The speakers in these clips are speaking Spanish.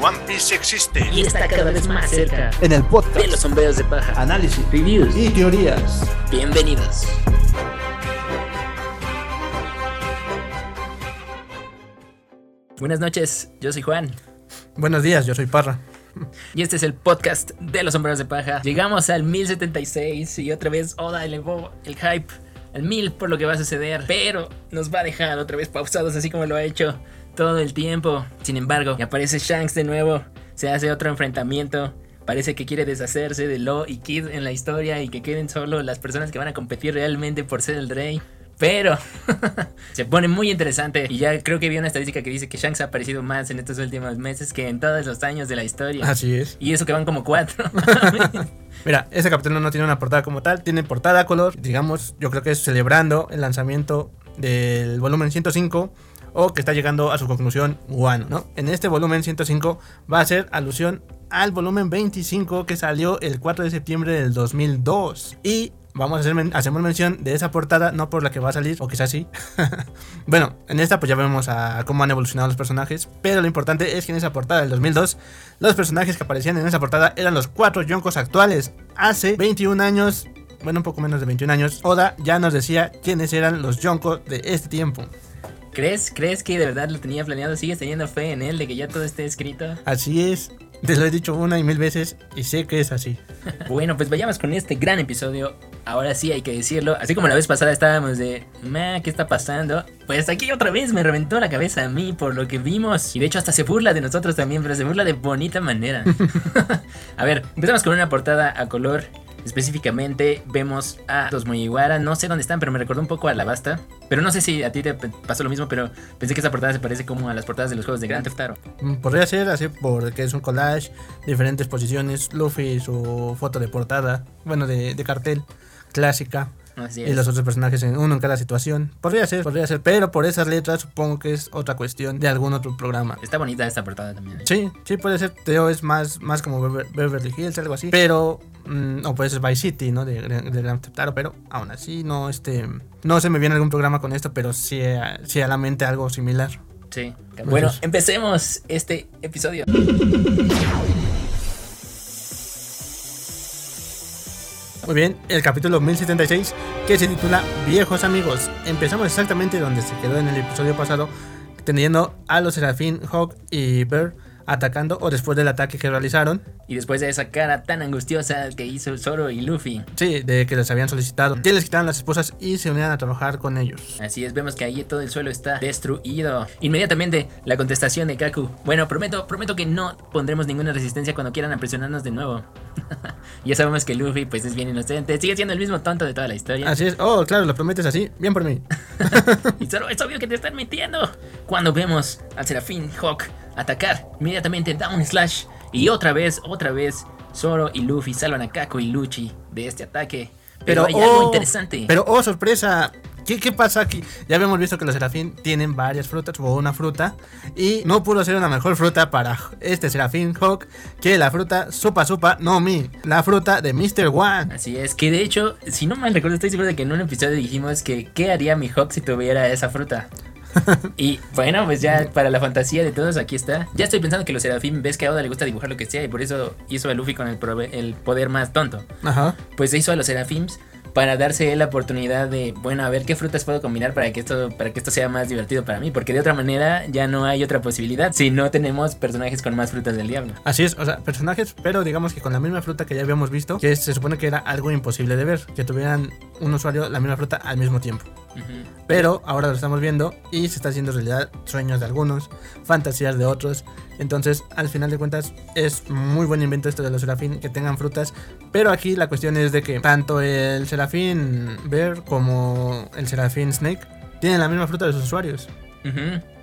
One Piece existe. y está cada vez más cerca En el podcast, de los sombreros de paja. análisis Reviews. y teorías. Bienvenidos. Buenas noches, yo soy Juan Buenos días, yo soy Parra. y este es el podcast de los sombreros de paja. Llegamos al 1076 y otra vez Oda elevó el hype al 1000 por lo que va a suceder, pero nos va a dejar otra vez pausados así como lo ha hecho todo el tiempo. Sin embargo, aparece Shanks de nuevo, se hace otro enfrentamiento. Parece que quiere deshacerse de Lo y Kid en la historia y que queden solo las personas que van a competir realmente por ser el rey. Pero se pone muy interesante y ya creo que vi una estadística que dice que Shanks ha aparecido más en estos últimos meses que en todos los años de la historia. Así es. Y eso que van como cuatro. Mira, este capítulo no tiene una portada como tal, tiene portada color, digamos, yo creo que es celebrando el lanzamiento del volumen 105 o que está llegando a su conclusión Wano, ¿no? En este volumen 105 va a ser alusión al volumen 25 que salió el 4 de septiembre del 2002 y Vamos a hacer hacemos mención de esa portada, no por la que va a salir, o quizás sí. bueno, en esta pues ya vemos a cómo han evolucionado los personajes, pero lo importante es que en esa portada del 2002, los personajes que aparecían en esa portada eran los cuatro yonkos actuales. Hace 21 años, bueno, un poco menos de 21 años, Oda ya nos decía quiénes eran los yonkos de este tiempo. ¿Crees? ¿Crees que de verdad lo tenía planeado? ¿Sigues teniendo fe en él de que ya todo esté escrito? Así es, te lo he dicho una y mil veces y sé que es así. Bueno, pues vayamos con este gran episodio. Ahora sí hay que decirlo. Así como la vez pasada estábamos de, ¿qué está pasando? Pues aquí otra vez me reventó la cabeza a mí por lo que vimos. Y de hecho hasta se burla de nosotros también, pero se burla de bonita manera. a ver, empezamos con una portada a color. Específicamente vemos a los Mugiwara, no sé dónde están, pero me recordó un poco a Alabasta. Pero no sé si a ti te pasó lo mismo, pero pensé que esa portada se parece como a las portadas de los juegos de Grand Theft Auto. Mm, Podría ser así porque es un collage, diferentes posiciones, Luffy, su foto de portada, bueno, de, de cartel, clásica, Así y los otros personajes en uno en cada situación. Podría ser, podría ser, pero por esas letras supongo que es otra cuestión de algún otro programa. Está bonita esta portada también. ¿eh? Sí, sí puede ser, Teo es más, más como Bever- Beverly Hills, algo así, pero, mm, o puede ser Vice City, ¿no? De, de, Grand Theft Auto, pero aún así no, este, no se me viene algún programa con esto, pero sí, a- sí a la mente algo similar. Sí. Bueno, empecemos este episodio. Muy bien, el capítulo 1076 que se titula Viejos amigos. Empezamos exactamente donde se quedó en el episodio pasado, teniendo a los Serafín, Hawk y Bear atacando o después del ataque que realizaron. Y después de esa cara tan angustiosa que hizo Zoro y Luffy. Sí, de que les habían solicitado que les quitaran las esposas y se unieran a trabajar con ellos. Así es, vemos que ahí todo el suelo está destruido. Inmediatamente la contestación de Kaku. Bueno, prometo, prometo que no pondremos ninguna resistencia cuando quieran apresionarnos de nuevo. ya sabemos que Luffy pues es bien inocente, sigue siendo el mismo tonto de toda la historia. Así es, oh, claro, lo prometes así, bien por mí. Y Zoro, es obvio que te están mintiendo. Cuando vemos al Serafín Hawk atacar, inmediatamente da un slash. Y otra vez, otra vez, Zoro y Luffy salvan a Kako y Luchi de este ataque. Pero, hay algo oh, interesante. Pero, oh, sorpresa. ¿Qué, ¿Qué pasa aquí? Ya habíamos visto que los serafín tienen varias frutas o una fruta. Y no pudo ser una mejor fruta para este serafín Hawk que la fruta Supa Supa no Mi. La fruta de Mr. One. Así es, que de hecho, si no mal recuerdo, estoy seguro de que en un episodio dijimos que qué haría mi Hawk si tuviera esa fruta. y bueno, pues ya para la fantasía de todos, aquí está. Ya estoy pensando que los Serafín, ves que a Oda le gusta dibujar lo que sea y por eso hizo a Luffy con el, el poder más tonto. Ajá. Pues hizo a los Serafims para darse la oportunidad de, bueno, a ver qué frutas puedo combinar para que esto para que esto sea más divertido para mí, porque de otra manera ya no hay otra posibilidad si no tenemos personajes con más frutas del diablo. Así es, o sea, personajes, pero digamos que con la misma fruta que ya habíamos visto, que se supone que era algo imposible de ver, que tuvieran un usuario la misma fruta al mismo tiempo. Pero ahora lo estamos viendo y se está haciendo realidad sueños de algunos, fantasías de otros. Entonces, al final de cuentas, es muy buen invento esto de los serafín que tengan frutas. Pero aquí la cuestión es de que tanto el serafín Bear como el serafín Snake tienen la misma fruta de sus usuarios.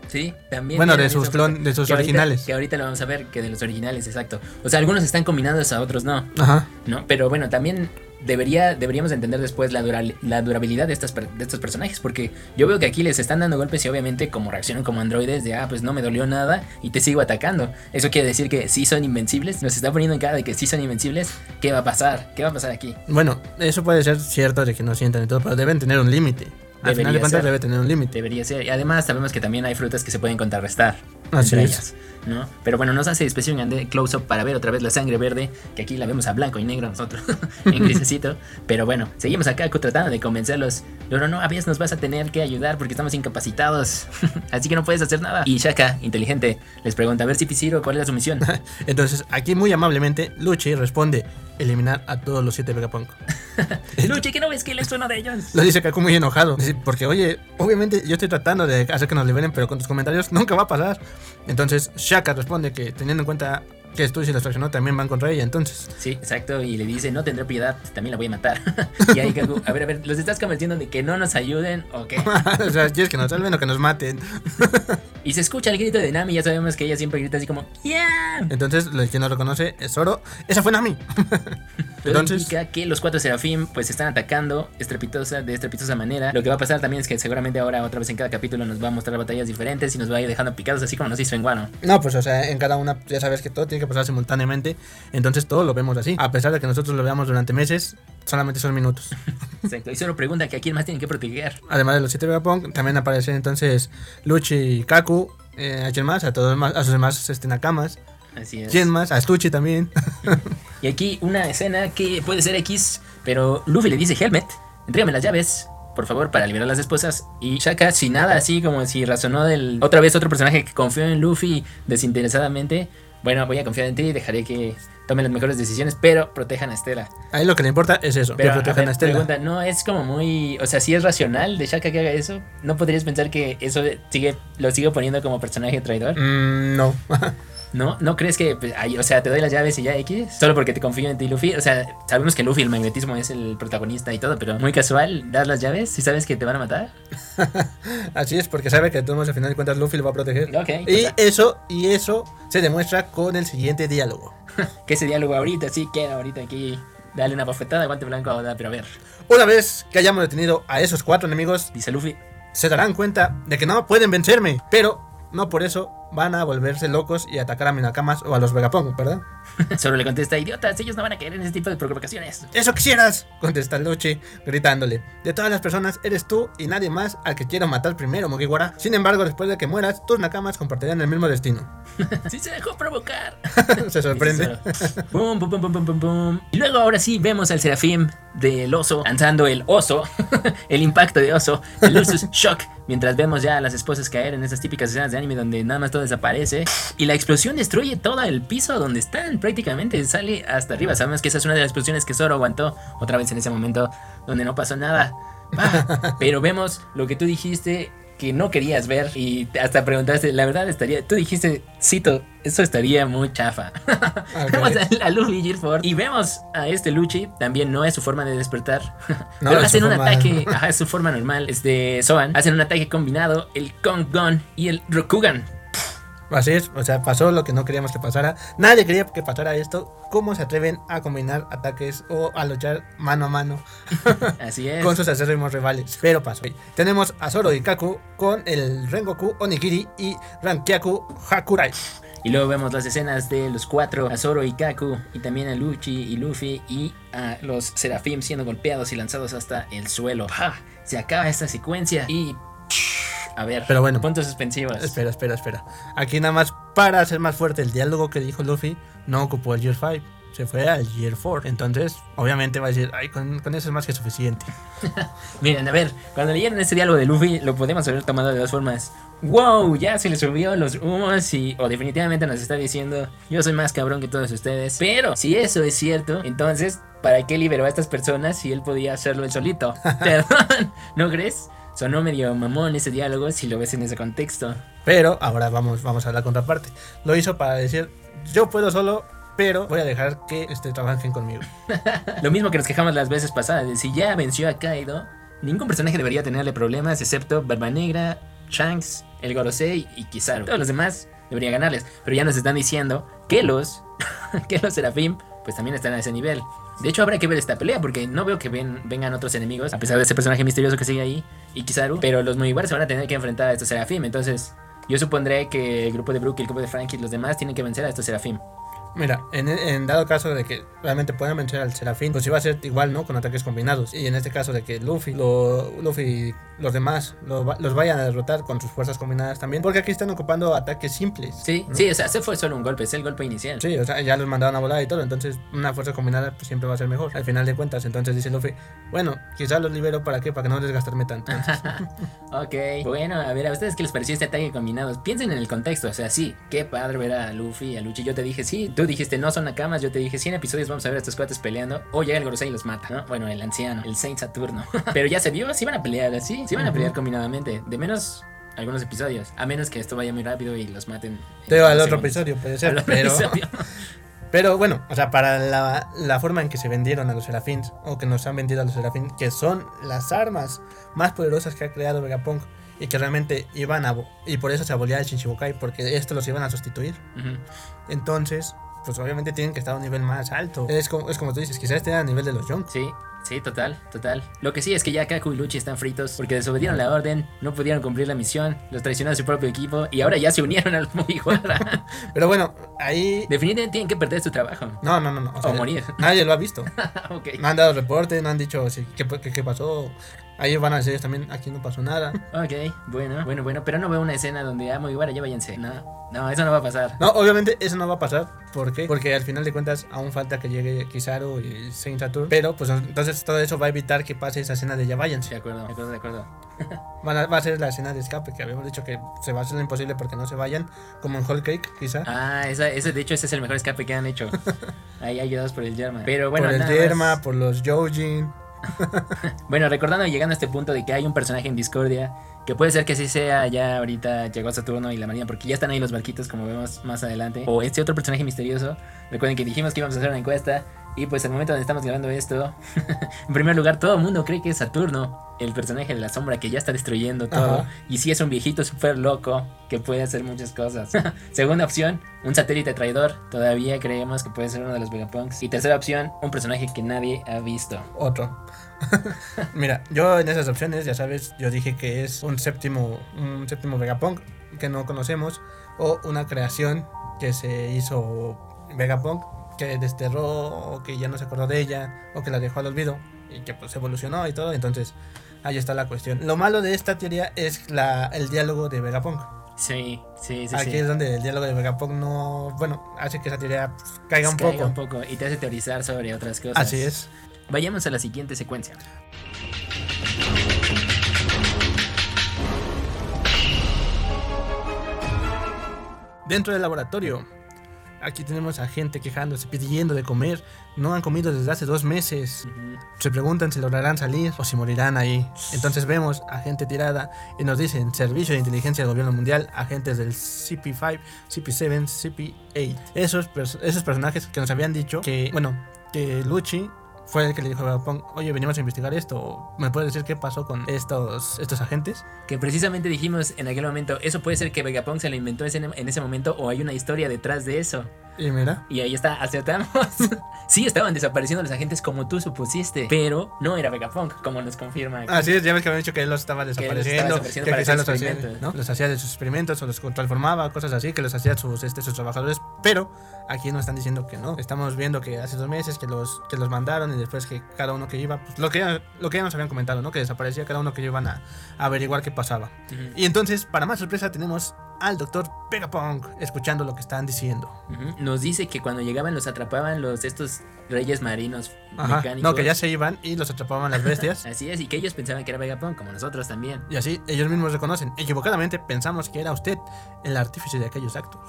Sí, también. Bueno, de sus clon- de sus Que ahorita- originales. que ahorita lo vamos a ver, que de los originales, exacto. O sea, algunos están combinados a otros no, Ajá. ¿no? Pero bueno, también debería, deberíamos entender después la, dura- la durabilidad de, estas, de estos personajes, porque yo veo que aquí les están dando golpes y obviamente como reaccionan como androides de, ah, pues no me dolió nada y te sigo atacando. Eso quiere decir que sí son invencibles, nos está poniendo en cara de que sí son invencibles. ¿Qué va a pasar? ¿Qué va a pasar aquí? Bueno, eso puede ser cierto de que no sientan y todo, pero deben tener un límite. Al final de cuentas ser. debe tener un límite. Debería ser. Y además sabemos que también hay frutas que se pueden contrarrestar. Así entre es. ellas. ¿No? Pero bueno, nos hace especial de close-up para ver otra vez la sangre verde, que aquí la vemos a blanco y negro nosotros, en grisecito. Pero bueno, seguimos acá tratando de convencerlos. Pero no, a veces nos vas a tener que ayudar porque estamos incapacitados. Así que no puedes hacer nada. Y Shaka, inteligente, les pregunta a ver si Pisiro, ¿cuál es su misión? Entonces, aquí muy amablemente, Luchi responde, eliminar a todos los siete Vegapunk. Luchi, ¿qué no ves que él es uno de ellos? Lo dice Kaku muy enojado. Porque, oye, obviamente yo estoy tratando de hacer que nos liberen, pero con tus comentarios nunca va a pasar. Entonces, Shaka responde que teniendo en cuenta que tú y los traicionó también van contra ella, entonces. Sí, exacto, y le dice, no tendré piedad, también la voy a matar. y ahí Kaku, a ver, a ver, ¿los estás convenciendo de que no nos ayuden o qué? o sea, ¿quieres que nos salven o que nos maten? y se escucha el grito de Nami, ya sabemos que ella siempre grita así como, ¡Yeah! Entonces, que no reconoce es Zoro, esa fue Nami. Entonces indica que los cuatro Serafim pues están atacando estrepitosa de estrepitosa manera. Lo que va a pasar también es que seguramente ahora otra vez en cada capítulo nos va a mostrar batallas diferentes y nos va a ir dejando picados así como nos hizo en Guano. No, pues o sea, en cada una ya sabes que todo tiene que pasar simultáneamente, entonces todo lo vemos así. A pesar de que nosotros lo veamos durante meses, solamente son minutos. Exacto, y solo pregunta que a quién más tienen que proteger. Además de los siete Vegapunk, también aparecen entonces Luchi y Kaku, eh, a quién más, a todos a sus demás este, nakamas. Así es. ¿Quién más? A Stucci también. y aquí una escena que puede ser X, pero Luffy le dice Helmet, entrégame las llaves, por favor, para liberar a las esposas. Y Shaka, sin nada, así como si razonó del. Otra vez otro personaje que confió en Luffy desinteresadamente. Bueno, voy a confiar en ti y dejaré que tomen las mejores decisiones, pero protejan a Estela. A él lo que le importa es eso, pero, que protejan a, Estela. Pregunta, no es como muy, o sea, si es racional de Shaka que haga eso, ¿no podrías pensar que eso sigue lo sigue poniendo como personaje traidor? Mm, no. ¿No? ¿No crees que, pues, o sea, te doy las llaves y ya X? Solo porque te confío en ti, Luffy. O sea, sabemos que Luffy, el magnetismo, es el protagonista y todo, pero muy casual, das las llaves si sabes que te van a matar. Así es, porque sabe que todos al final de cuentas Luffy lo va a proteger. Okay, y eso, y eso se demuestra con el siguiente diálogo. que ese diálogo ahorita sí queda ahorita aquí. Dale una bofetada, guante blanco, pero a ver. Una vez que hayamos detenido a esos cuatro enemigos, dice Luffy, se darán cuenta de que no pueden vencerme, pero no por eso van a volverse locos y atacar a Minakamas o a los Vegapunk, ¿verdad? Solo le contesta, idiotas, ellos no van a caer en ese tipo de provocaciones. Eso quisieras, contesta Luchi, gritándole. De todas las personas, eres tú y nadie más al que quiero matar primero, Mugiwara. Sin embargo, después de que mueras, tus Nakamas compartirán el mismo destino. sí se dejó provocar. se sorprende. pum, pum, pum, pum, pum, pum. Y luego ahora sí vemos al Serafim del oso lanzando el oso, el impacto de oso, el Ursus Shock, mientras vemos ya a las esposas caer en esas típicas escenas de anime donde nada más todo desaparece y la explosión destruye todo el piso donde están prácticamente sale hasta arriba. Sabemos que esa es una de las explosiones que Zoro aguantó otra vez en ese momento donde no pasó nada. Ah, pero vemos lo que tú dijiste que no querías ver y hasta preguntaste, la verdad estaría, tú dijiste, cito, eso estaría muy chafa. vemos a, Luffy y vemos a este Luchi, también no es su forma de despertar, pero hacen un ataque, ajá, es su forma normal, este Soan, hacen un ataque combinado, el Kong Gun y el Rokugan Así es, o sea, pasó lo que no queríamos que pasara. Nadie quería que pasara esto. ¿Cómo se atreven a combinar ataques o a luchar mano a mano? Así es. con sus acérrimos rivales. Pero pasó. Tenemos a Zoro y Kaku con el Rengoku Onigiri y Rankyaku Hakurai. Y luego vemos las escenas de los cuatro, a Zoro y Kaku, y también a Luchi y Luffy, y a los Serafim siendo golpeados y lanzados hasta el suelo. Se acaba esta secuencia y a ver, pero bueno. Puntos suspensivos. Espera, espera, espera. Aquí nada más para hacer más fuerte el diálogo que dijo Luffy, no ocupó el Year 5. Se fue al Year 4. Entonces, obviamente va a decir, ay, con, eso es más que suficiente. Miren, a ver, cuando leyeron este diálogo de Luffy, lo podemos haber tomado de dos formas. Wow, ya se le subió los humos y o definitivamente nos está diciendo yo soy más cabrón que todos ustedes. Pero si eso es cierto, entonces ¿para qué liberó a estas personas si él podía hacerlo él solito? Perdón, ¿no crees? Sonó medio mamón ese diálogo si lo ves en ese contexto. Pero ahora vamos, vamos a la contraparte. Lo hizo para decir, yo puedo solo, pero voy a dejar que este, trabajen conmigo. lo mismo que nos quejamos las veces pasadas, de si ya venció a Kaido, ningún personaje debería tenerle problemas excepto Barba Negra, Shanks, el Gorosei y Kizaru. Todos los demás deberían ganarles, pero ya nos están diciendo que los, que los Serafim pues también están a ese nivel. De hecho, habrá que ver esta pelea porque no veo que vengan otros enemigos, a pesar de ese personaje misterioso que sigue ahí, y Kizaru. Pero los Mugiwara se van a tener que enfrentar a estos Serafim. Entonces, yo supondré que el grupo de Brook, el grupo de Frankie y los demás tienen que vencer a estos Serafim. Mira, en, en dado caso de que realmente puedan vencer al Serafín, pues iba a ser igual, ¿no? Con ataques combinados. Y en este caso de que Luffy, lo, Luffy los demás lo los vayan a derrotar con sus fuerzas combinadas también. Porque aquí están ocupando ataques simples. Sí, ¿no? sí, o sea, ese fue solo un golpe, es el golpe inicial. Sí, o sea, ya los mandaron a volar y todo, entonces una fuerza combinada pues, siempre va a ser mejor, al final de cuentas. Entonces dice Luffy, bueno, quizás los libero para qué, para que no desgastarme tanto. Ok, bueno, a ver, ¿a ustedes qué les pareció este ataque combinado? Piensen en el contexto, o sea, sí, qué padre ver a Luffy y a Luchi. Yo te dije, sí, tú dijiste, no son nakamas, yo te dije, 100 episodios vamos a ver a estos cuates peleando. O llega el Gorosei y los mata, ¿no? Bueno, el anciano, el Saint Saturno. Pero ya se vio, sí van a pelear así, sí van a pelear combinadamente, de menos algunos episodios, a menos que esto vaya muy rápido y los maten. en Te al otro episodio puede Al ser, otro pero, episodio. pero bueno, o sea, para la, la forma en que se vendieron a los Serafins, o que nos han vendido a los Serafins, que son las armas más poderosas que ha creado Vegapunk, y que realmente iban a... Y por eso se abolía el Shichibukai, porque esto los iban a sustituir. Entonces, pues obviamente tienen que estar a un nivel más alto. Es como, es como tú dices, quizás estén a nivel de los Young. Sí, sí, total, total. Lo que sí es que ya Kaku y Luchi están fritos porque desobedieron la orden, no pudieron cumplir la misión, los traicionó a su propio equipo y ahora ya se unieron al Mugiwara. Pero bueno, ahí... Definitivamente tienen que perder su trabajo. No, no, no, no. O morir. Nadie lo ha visto. ok. No han dado reporte, no han dicho si, qué, qué- qué pasó. Ahí van a decir también, aquí no pasó nada. Ok, bueno, bueno, bueno, pero no veo una escena donde, ah, Mugiwara, ya váyanse. No, no, eso no va a pasar. No, obviamente eso no va a pasar. ¿Por qué? Porque al final de cuentas aún falta que llegue Kizaru y Saint Saturn. Pero pues entonces todo eso va a evitar que pase esa escena de ya váyanse. De acuerdo, de acuerdo, de acuerdo. Van a- va a ser la escena de escape que habíamos dicho que se va a hacer lo imposible porque no se vayan. Como en Whole Cake, quizá. Ah, esa, ese, de hecho, ese es el mejor escape que han hecho. Ahí ayudados por el Yerma. Pero bueno, por el nada más. Yerma, por los Yojin. Bueno, recordando y llegando a este punto de que hay un personaje en Discordia, que puede ser que sí sea ya ahorita llegó Saturno y la Marina, porque ya están ahí los barquitos como vemos más adelante, o este otro personaje misterioso. Recuerden que dijimos que íbamos a hacer una encuesta y pues al momento donde estamos grabando esto, en primer lugar todo el mundo cree que es Saturno, el personaje de la sombra que ya está destruyendo todo, Ajá. y sí es un viejito súper loco que puede hacer muchas cosas. Segunda opción, un satélite traidor, todavía creemos que puede ser uno de los Vegapunks. Y tercera opción, un personaje que nadie ha visto. Otro. Mira, yo en esas opciones, ya sabes, yo dije que es un séptimo, un séptimo Vegapunk que no conocemos o una creación que se hizo Vegapunk que desterró o que ya no se acordó de ella o que la dejó al olvido y que pues evolucionó y todo, entonces ahí está la cuestión. Lo malo de esta teoría es la, el diálogo de Vegapunk. Sí, sí, sí. Aquí sí. es donde el diálogo de Vegapunk no, bueno, hace que esa teoría pues, caiga un Caiga poco. un poco y te hace teorizar sobre otras cosas. Así es. Vayamos a la siguiente secuencia. Dentro del laboratorio, aquí tenemos a gente quejándose, pidiendo de comer. No han comido desde hace dos meses. Ujú. Se preguntan si lograrán salir o si morirán ahí. Entonces vemos a gente tirada y nos dicen Servicio de Inteligencia del Gobierno Mundial, agentes del CP5, CP7, CP8. Esos, pers- esos personajes que nos habían dicho que, bueno, que Luchi fue el que le dijo a Vegapunk, oye, venimos a investigar esto. ¿Me puedes decir qué pasó con estos, estos agentes? Que precisamente dijimos en aquel momento, eso puede ser que Vegapunk se lo inventó en ese momento o hay una historia detrás de eso. Y mira, Y ahí está, acertamos. sí, estaban desapareciendo los agentes como tú supusiste, pero no era Vegapunk, como nos confirma aquí. Así es, ya ves que habían dicho que él los estaba desapareciendo, que quizás hacer los hacía. ¿no? los hacía de sus experimentos o los transformaba, cosas así, que los hacía sus, este, sus trabajadores, pero aquí nos están diciendo que no. Estamos viendo que hace dos meses que los, que los mandaron y después que cada uno que iba, pues, lo que, ya, lo que ya nos habían comentado, ¿no? Que desaparecía cada uno que iban a, a averiguar qué pasaba. Ujú. Y entonces, para más sorpresa, tenemos al doctor Pegapunk escuchando lo que están diciendo. Nos dice que cuando llegaban los atrapaban los estos reyes marinos Ajá, mecánicos. no, que ya se iban y los atrapaban las bestias. Así es, y que ellos pensaban que era Vegapunk, como nosotros también. Y así ellos mismos reconocen. Equivocadamente pensamos que era usted el artífice de aquellos actos.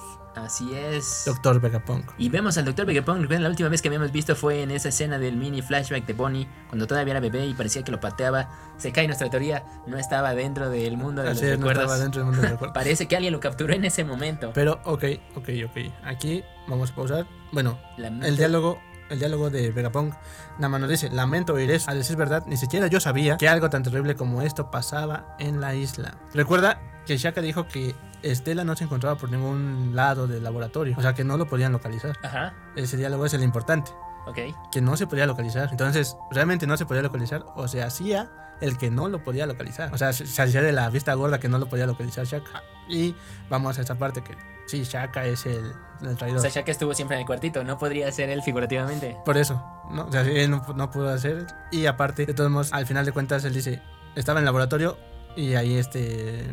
Así es. Doctor Vegapunk. Y vemos al Dr. Vegapunk. Recuerden, la última vez que habíamos visto fue en esa escena del mini flashback de Bonnie, cuando todavía era bebé y parecía que lo pateaba. Se cae nuestra teoría, no estaba dentro del mundo de Así los es, no recuerdos. estaba dentro del mundo. Parece que alguien lo capturó en ese momento. Pero, ok, ok, ok. Aquí vamos a pausar. Bueno, el diálogo, el diálogo de Vegapunk nada más nos dice, lamento oír eso. A decir verdad, ni siquiera yo sabía que algo tan terrible como esto pasaba en la isla. Recuerda que Shaka dijo que Estela no se encontraba por ningún lado del laboratorio. O sea que no lo podían localizar. Ajá, Ese diálogo es el importante. ok. Que no se podía localizar. Entonces, realmente no se podía localizar. O se hacía el que no lo podía localizar. O sea, se hacía de la vista gorda que no lo podía localizar Shaka. Y vamos a esa parte que sí, Shaka es el, el O traidor. sea, Shaka estuvo siempre en el cuartito, no podría ser él figurativamente. Por eso, ¿no? O sea, él no, no pudo hacer. Y aparte, de todos modos, al final de cuentas, él dice, estaba en el laboratorio y ahí este...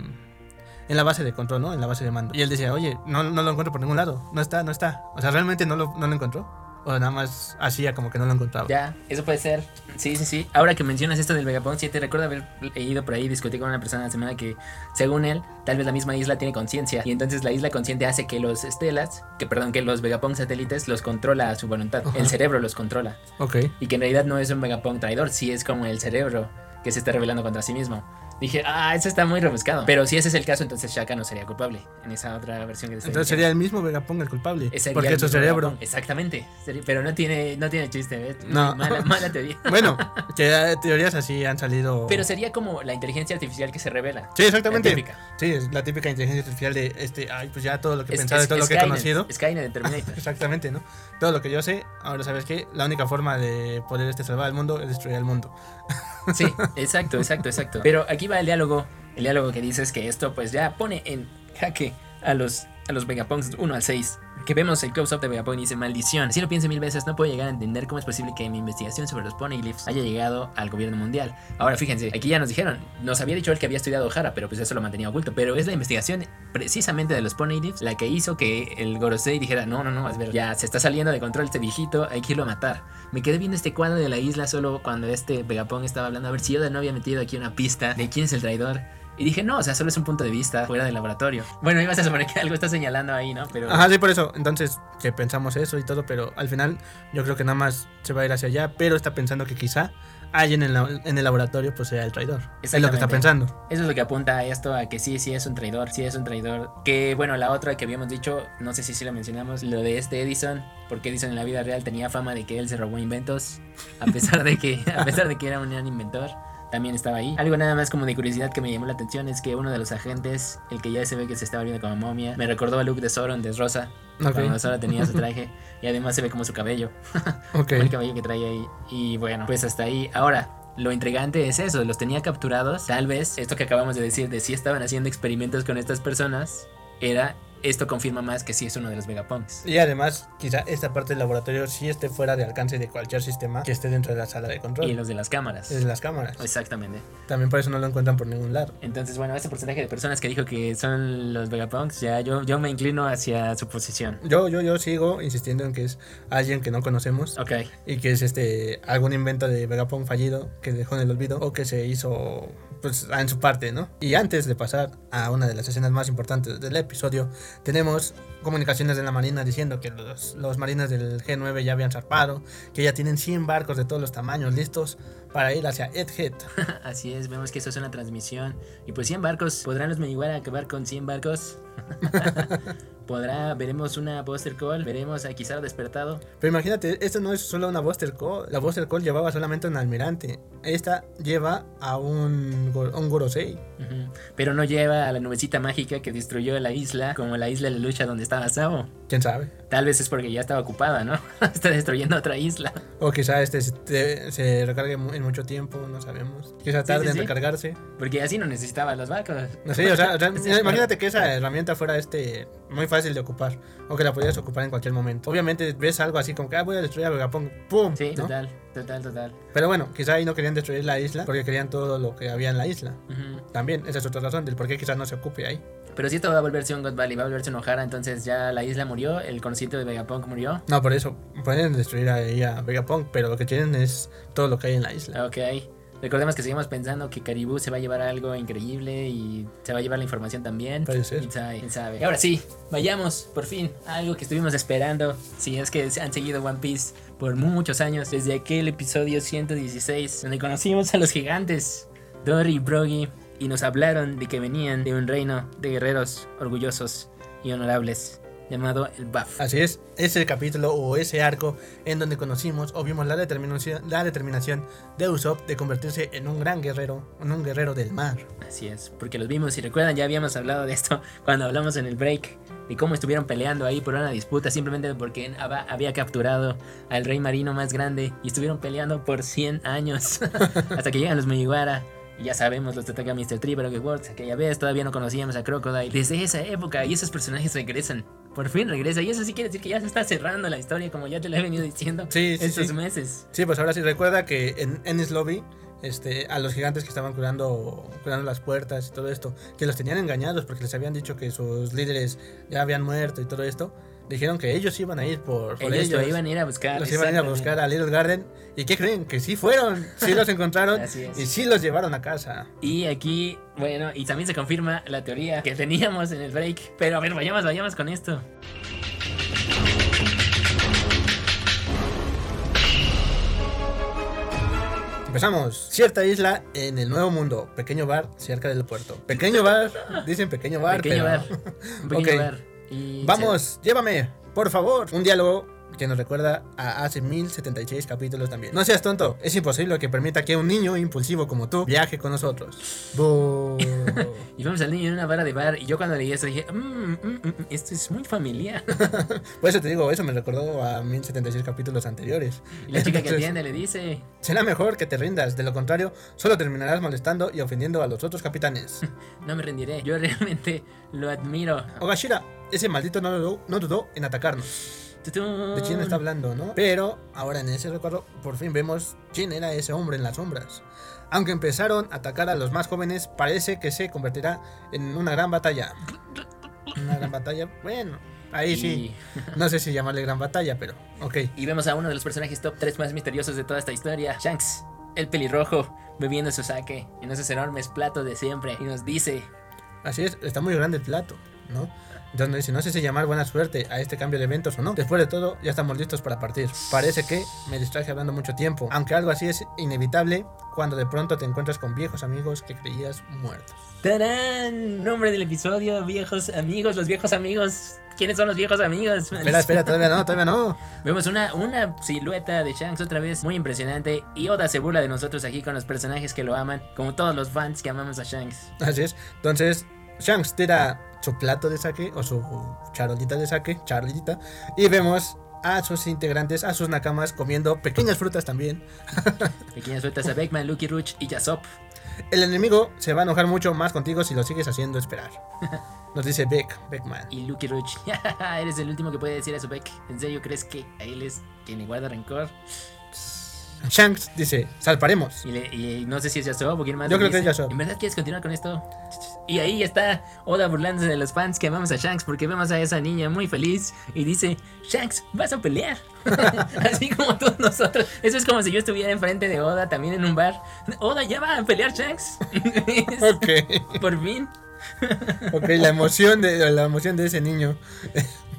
En la base de control, ¿no? En la base de mando. Y él decía, oye, no, no lo encuentro por ningún lado. No está, no está. O sea, realmente no lo, no lo encontró. O nada más hacía como que no lo encontraba. Ya, eso puede ser. Sí, sí, sí. Ahora que mencionas esto del Vegapunk, sí te recuerdo haber ido por ahí discutir con una persona la semana que, según él, tal vez la misma isla tiene conciencia. Y entonces la isla consciente hace que los Estelas, que perdón, que los Vegapunk satélites los controla a su voluntad. El cerebro los controla. Ok. Y que en realidad no es un Vegapunk traidor, sí es como el cerebro que se está rebelando contra sí mismo. Dije, ah, eso está muy rebuscado. Pero si ese es el caso, entonces Shaka no sería culpable. En esa otra versión que te Entonces sería el mismo Vegapunk el culpable. Sería porque es su cerebro. Vegapunk. Exactamente. Pero no tiene, no tiene chiste, ¿ves? No. Mala, mala teoría. Bueno, que eh, teorías así han salido. Pero sería como la inteligencia artificial que se revela. Sí, exactamente. La típica. Sí, es la típica inteligencia artificial de este, ay, pues ya todo lo que he Es- pensado es- y todo lo que he conocido. Skynet Terminator. Exactamente, ¿no? Todo lo que yo sé, ahora sabes que la única forma de poder este salvar al mundo es destruir al mundo. Sí, exacto, exacto, exacto. Pero aquí va el diálogo. El diálogo que dices que esto pues ya pone en jaque a los, a los Vegapunks 1 al 6. Que vemos el close-up de Vegapunk y dice, maldición. Si lo pienso mil veces, no puedo llegar a entender cómo es posible que mi investigación sobre los Poneglyphs haya llegado al gobierno mundial. Ahora fíjense, aquí ya nos dijeron, nos había dicho él que había estudiado Hara, pero pues eso lo mantenía oculto. Pero es la investigación precisamente de los Poneglyphs la que hizo que el Gorosei dijera, no, no, no, es ver, ya se está saliendo de control este viejito, hay que irlo a matar. Me quedé viendo este cuadro de la isla solo cuando este Vegapunk estaba hablando a ver si Yoda no había metido aquí una pista de quién es el traidor. Y dije, no, o sea, solo es un punto de vista fuera del laboratorio. Bueno, ibas a suponer que algo está señalando ahí, ¿no? Pero Ajá, sí, por eso. Entonces, que pensamos eso y todo, pero al final yo creo que nada más se va a ir hacia allá, pero está pensando que quizá alguien en, la- en el laboratorio pues sea el traidor. Es lo que está pensando. eso es lo que apunta a esto, a que sí, sí es un traidor, sí es un traidor. Que bueno, la otra que habíamos dicho, no sé si sí lo mencionamos, lo de este Edison, porque Edison en la vida real tenía fama de que él se robó inventos, a pesar de que, a pesar de que era un gran inventor. También estaba ahí. Algo nada más como de curiosidad que me llamó la atención es que uno de los agentes, el que ya se ve que se estaba viendo como momia, me recordó a Luke de Sauron de Rosa, Ok, cuando Sora tenía su traje, y además se ve como su cabello. ok. el cabello que trae ahí. Y bueno, pues hasta ahí. Ahora, lo intrigante es eso, los tenía capturados. Tal vez esto que acabamos de decir de si estaban haciendo experimentos con estas personas, era esto confirma más que sí es uno de los Vegapunks. Y además, quizá esta parte del laboratorio sí esté fuera de alcance de cualquier sistema que esté dentro de la sala de control. Y los de las cámaras. Es las cámaras. Exactamente. También por eso no lo encuentran por ningún lado. Entonces, bueno, ese porcentaje de personas que dijo que son los Vegapunks, ya yo, yo me inclino hacia su posición. Yo, yo, yo sigo insistiendo en que es alguien que no conocemos Ok. y que es este algún invento de Vegapunk fallido que dejó en el olvido o que se hizo pues en su parte, ¿no? Y antes de pasar a una de las escenas más importantes del episodio, tenemos comunicaciones de la Marina diciendo que los, los marines del G9 ya habían zarpado, que ya tienen 100 barcos de todos los tamaños listos para ir hacia Edhead. Así es, vemos que eso es una transmisión. Y pues 100 barcos, ¿podrán los Meniguara acabar con 100 barcos? ¿Podrá? ¿Veremos una Buster Call? ¿Veremos a Kizaru despertado? Pero imagínate, esto no es solo una Buster Call. La Buster Call llevaba solamente a un almirante. Esta lleva a un, un Gorosei. Ujú. Pero no lleva a la nubecita mágica que destruyó la isla, como la isla de lucha donde estaba Sabo. ¿Quién sabe? Tal vez es porque ya estaba ocupada, ¿no? Está destruyendo otra isla. O quizá este se, recargue en mucho tiempo, no sabemos. Quizá Sí, tarde sí, en sí. recargarse. Porque así no necesitaba los barcos. No sé, o sea, o sea, Sí, imagínate que esa herramienta fuera este muy fácil de ocupar. O que la podías ocupar en cualquier momento. Obviamente ves algo así como que ah, voy a destruir a Vegapunk. ¡Pum! Sí, ¿no? total, total, total. Pero bueno, quizá ahí no querían destruir la isla porque querían todo lo que había en la isla. Ujú. También, esa es otra razón del por qué quizás no se ocupe ahí. Pero si esto va a volverse un God Valley, va a volverse un O'Hara, entonces ya la isla murió, el conocimiento de Vegapunk murió. No, por eso pueden destruir ahí a Vegapunk, pero lo que quieren es todo lo que hay en la isla. Ok. Recordemos que seguimos pensando que Caribou se va a llevar algo increíble y se va a llevar la información también. Puede ser. ¿Quién sabe? ¿Quién sabe? Y ahora sí, vayamos por fin a algo que estuvimos esperando. Si es que han seguido One Piece por muchos años, desde aquel episodio 116, donde conocimos a los gigantes, Dory y Brogy, y nos hablaron de que venían de un reino de guerreros orgullosos y honorables. Llamado el Buff. Así es, ese capítulo o ese arco en donde conocimos o vimos la determinación, la determinación de Usopp de convertirse en un gran guerrero, en un guerrero del mar. Así es, porque los vimos, si recuerdan, ya habíamos hablado de esto cuando hablamos en el break, de cómo estuvieron peleando ahí por una disputa simplemente porque había capturado al rey marino más grande y estuvieron peleando por 100 años hasta que llegan los Mugiwara. Y ya sabemos los ataca Mr. Tree, pero que aquella vez todavía no conocíamos a Crocodile. Desde esa época y esos personajes regresan. Por fin regresa. Y eso sí quiere decir que ya se está cerrando la historia, como ya te lo he venido diciendo Sí, sí, estos sí. meses. Sí, pues ahora sí recuerda que en Ennis Lobby, este, a los gigantes que estaban curando, curando las puertas y todo esto, que los tenían engañados porque les habían dicho que sus líderes ya habían muerto y todo esto, dijeron que ellos iban a ir por, por Ellos ellos. lo iban a ir a buscar. los iban a ir a exactamente. buscar a Little Garden. ¿Y qué creen? Que sí fueron, sí los encontraron y sí los llevaron a casa. Y aquí, bueno, y también se confirma la teoría que teníamos en el break. Pero a ver, vayamos, vayamos con esto. Empezamos. Cierta isla en el Nuevo Mundo. Pequeño bar cerca del puerto. Pequeño bar. Dicen pequeño bar. pequeño pero- bar. Un pequeño bar. Y Vamos, llévame, por favor. Un diálogo que nos recuerda a hace 1076 capítulos también. No seas tonto, es imposible que permita que un niño impulsivo como tú viaje con nosotros. Y vamos al niño en una vara de bar. Y yo cuando leí eso dije, "Mm, mm, mm, esto es muy familiar. Por eso te digo, eso me recordó a 1076 capítulos anteriores. Y la chica que Entonces, atiende le dice, Será mejor que te rindas, de lo contrario, solo terminarás molestando y ofendiendo a los otros capitanes. no me rendiré. Yo realmente lo admiro. Ogashira, ese maldito no dudó, no dudó en atacarnos. ¿De quién está hablando, no? Pero ahora en ese recuerdo por fin vemos quién era ese hombre en las sombras. Aunque empezaron a atacar a los más jóvenes, parece que se convertirá en una gran batalla. Una gran batalla, bueno, ahí sí. Y- No sé si llamarle gran batalla, pero ok. Y vemos a uno de los personajes top 3 más misteriosos de toda esta historia, Shanks, el pelirrojo, bebiendo su sake en esos enormes platos de siempre. Y nos dice, Así es, está muy grande el plato, ¿no? Nos dice, no sé si llamar buena suerte a este cambio de eventos o no. Después de todo, ya estamos listos para partir. Parece que me distraje hablando mucho tiempo, aunque algo así es inevitable cuando de pronto te encuentras con viejos amigos que creías muertos. ¡Tarán! Nombre del episodio, viejos amigos, los viejos amigos. ¿Quiénes son los viejos amigos? Espera, espera, todavía no, todavía no. Vemos una, una silueta de Shanks otra vez muy impresionante. Y Oda se burla de nosotros aquí con los personajes que lo aman, como todos los fans que amamos a Shanks. Así es. Entonces, Shanks tira su plato de saque o su charolita de saque, charolita, y vemos a sus integrantes, a sus nakamas comiendo pequeñas frutas también. Pequeñas sueltas a Beckman, Lucky Roach y Yasop. El enemigo se va a enojar mucho más contigo si lo sigues haciendo esperar. Nos dice Beck, Beckman. Y Lucky Roach. Eres el último que puede decir a su Beck. ¿En serio crees que a él es quien le guarda rencor? Shanks dice, salparemos. Y, le- y no sé si es Yasop o quién más. Yo creo que dice, es Yasop. ¿En verdad quieres continuar con esto? Y ahí está Oda burlándose de los fans que amamos a Shanks porque vemos a esa niña muy feliz y dice, Shanks, vas a pelear. Así como todos nosotros. Eso es como si yo estuviera enfrente de Oda también en un bar. Oda, ya va a pelear Shanks. Ok, Por fin. ok, la emoción de, la emoción de ese niño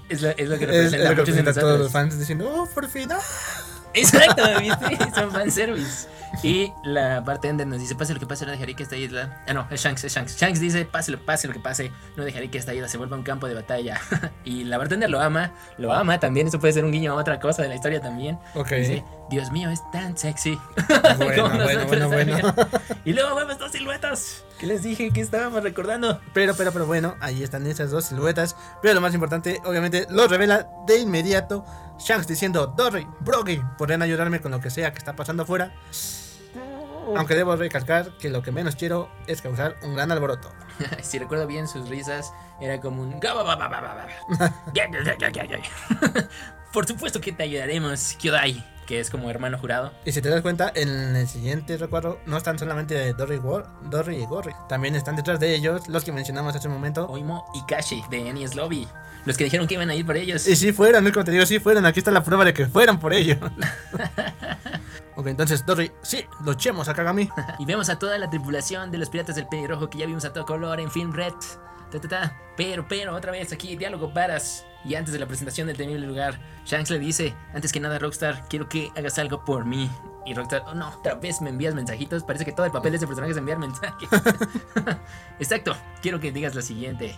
Es lo, es lo que es, es representa, lo que representa a todos los fans diciendo, oh, por fin, ah". Exacto, ¿viste? Son fanservice. Y la bartender nos dice, pase lo que pase, no dejaré que esta isla... Ah, no, es Shanks, es Shanks. Shanks dice, pase lo, pase lo que pase, no dejaré que esta isla se vuelva un campo de batalla. y la bartender lo ama, lo ama también, eso puede ser un guiño a otra cosa de la historia también. Ok. Dice, Dios mío, es tan sexy. Bueno, bueno, bueno, bueno. Y luego vemos dos siluetas. que les dije que estábamos recordando? Pero, pero, pero bueno, ahí están esas dos siluetas. Pero lo más importante, obviamente, lo revela de inmediato Shanks diciendo, Dory, Broggy, podrían ayudarme con lo que sea que está pasando afuera. Aunque debo recalcar que lo que menos quiero es causar un gran alboroto. si recuerdo bien sus risas, era como un... Por supuesto que te ayudaremos, Kyodai, que es como hermano jurado. Y si te das cuenta, en el siguiente recuerdo no están solamente Dory, War- Dory y Gorry. También están detrás de ellos los que mencionamos hace un momento. Oimo y Kashi de Enies Lobby. Los que dijeron que iban a ir por ellos. Y sí fueron, ¿no? como te digo, sí fueron. Aquí está la prueba de que fueron por ello. ok, entonces Dory, sí, luchemos a Kagami. Y vemos a toda la tripulación de los piratas del pelirrojo que ya vimos a todo color en Film Red. Ta, ta, ta. Pero, pero, otra vez aquí, diálogo paras. Y antes de la presentación del temible lugar, Shanks le dice, antes que nada Rockstar, quiero que hagas algo por mí. Y Rockstar, oh no, otra vez me envías mensajitos. Parece que todo el papel de ese personaje es enviar mensajes. Exacto, quiero que digas lo siguiente.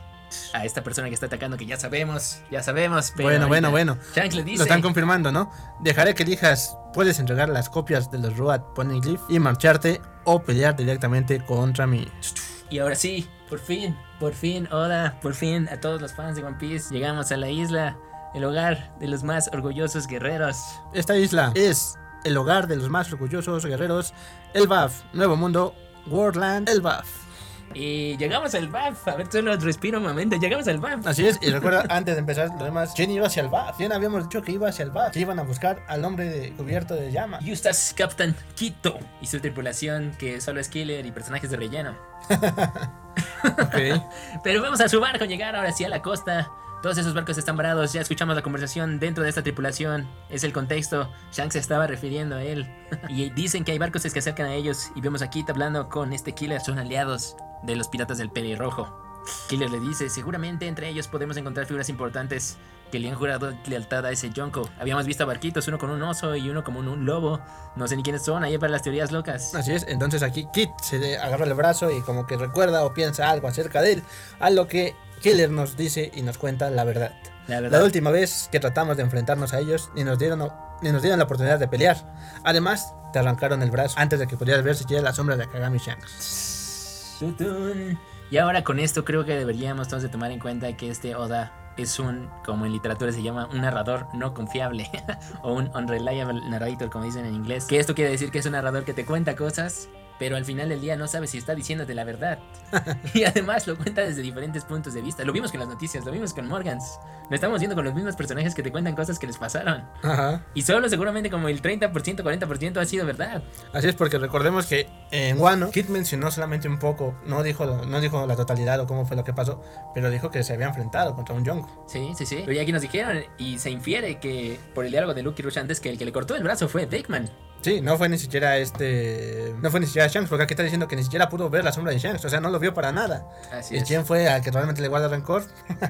a esta persona que está atacando, que ya sabemos, ya sabemos. Pero bueno, bueno, bueno. Shanks le dice. Lo están confirmando, ¿no? Dejaré que elijas, puedes entregar las copias de los Road Poneglyph y marcharte o pelear directamente contra mí. Y ahora sí, por fin, por fin, Oda, por fin, a todos los fans de One Piece, llegamos a la isla, el hogar de los más orgullosos guerreros. Esta isla es el hogar de los más orgullosos guerreros, el BAF, Nuevo Mundo, Worldland, el BAF. Y llegamos al BAF, a ver, solo respiro un momento, llegamos al BAF. Así es, y recuerda, antes de empezar lo demás, ¿quién iba hacia el BAF? ¿Quién habíamos dicho que iba hacia el BAF? Que iban a buscar al hombre de, cubierto de llama. Eustace Captain Quito y su tripulación, que solo es killer y personajes de relleno. Ok. Pero vamos a su barco, llegar ahora sí a la costa. Todos esos barcos están varados, ya escuchamos la conversación dentro de esta tripulación. Es el contexto, Shanks estaba refiriendo a él. y dicen que hay barcos que se acercan a ellos y vemos a Kit hablando con este killer, son aliados de los piratas del pelirrojo. Killer le dice, seguramente entre ellos podemos encontrar figuras importantes que le han jurado lealtad a ese Yonko. Habíamos visto a barquitos, uno con un oso y uno como un, un lobo. No sé ni quiénes son, ahí para las teorías locas. Así es, entonces aquí Kit se agarra el brazo y como que recuerda o piensa algo acerca de él, a lo que Killer nos dice y nos cuenta la verdad. La verdad. La última vez que tratamos de enfrentarnos a ellos, ni nos dieron, ni nos dieron la oportunidad de pelear. Además, te arrancaron el brazo antes de que pudieras ver siquiera la sombra de Akagami Shanks. Y ahora con esto creo que deberíamos de tomar en cuenta que este Oda es un, como en literatura se llama, un narrador no confiable o un unreliable narrator como dicen en inglés. Que esto quiere decir que es un narrador que te cuenta cosas, pero al final del día no sabes si está diciéndote la verdad. y además lo cuenta desde diferentes puntos de vista. Lo vimos con las noticias, lo vimos con Morgans. Lo estamos viendo con los mismos personajes que te cuentan cosas que les pasaron. Ajá. Y solo seguramente como el 30%, 40% ha sido verdad. Así es porque recordemos que en Wano, Kit mencionó solamente un poco, no dijo, no dijo la totalidad o cómo fue lo que pasó, pero dijo que se había enfrentado contra un Yonko. Sí, sí, sí. Pero ya aquí nos dijeron y se infiere que por el diálogo de Luke y Rush antes que el que le cortó el brazo fue Dickman. Sí, no fue ni siquiera este. No fue ni siquiera Shanks, porque aquí está diciendo que ni siquiera pudo ver la sombra de Shanks, o sea, no lo vio para nada. Así ¿Y es. quién fue al que realmente le guarda rencor?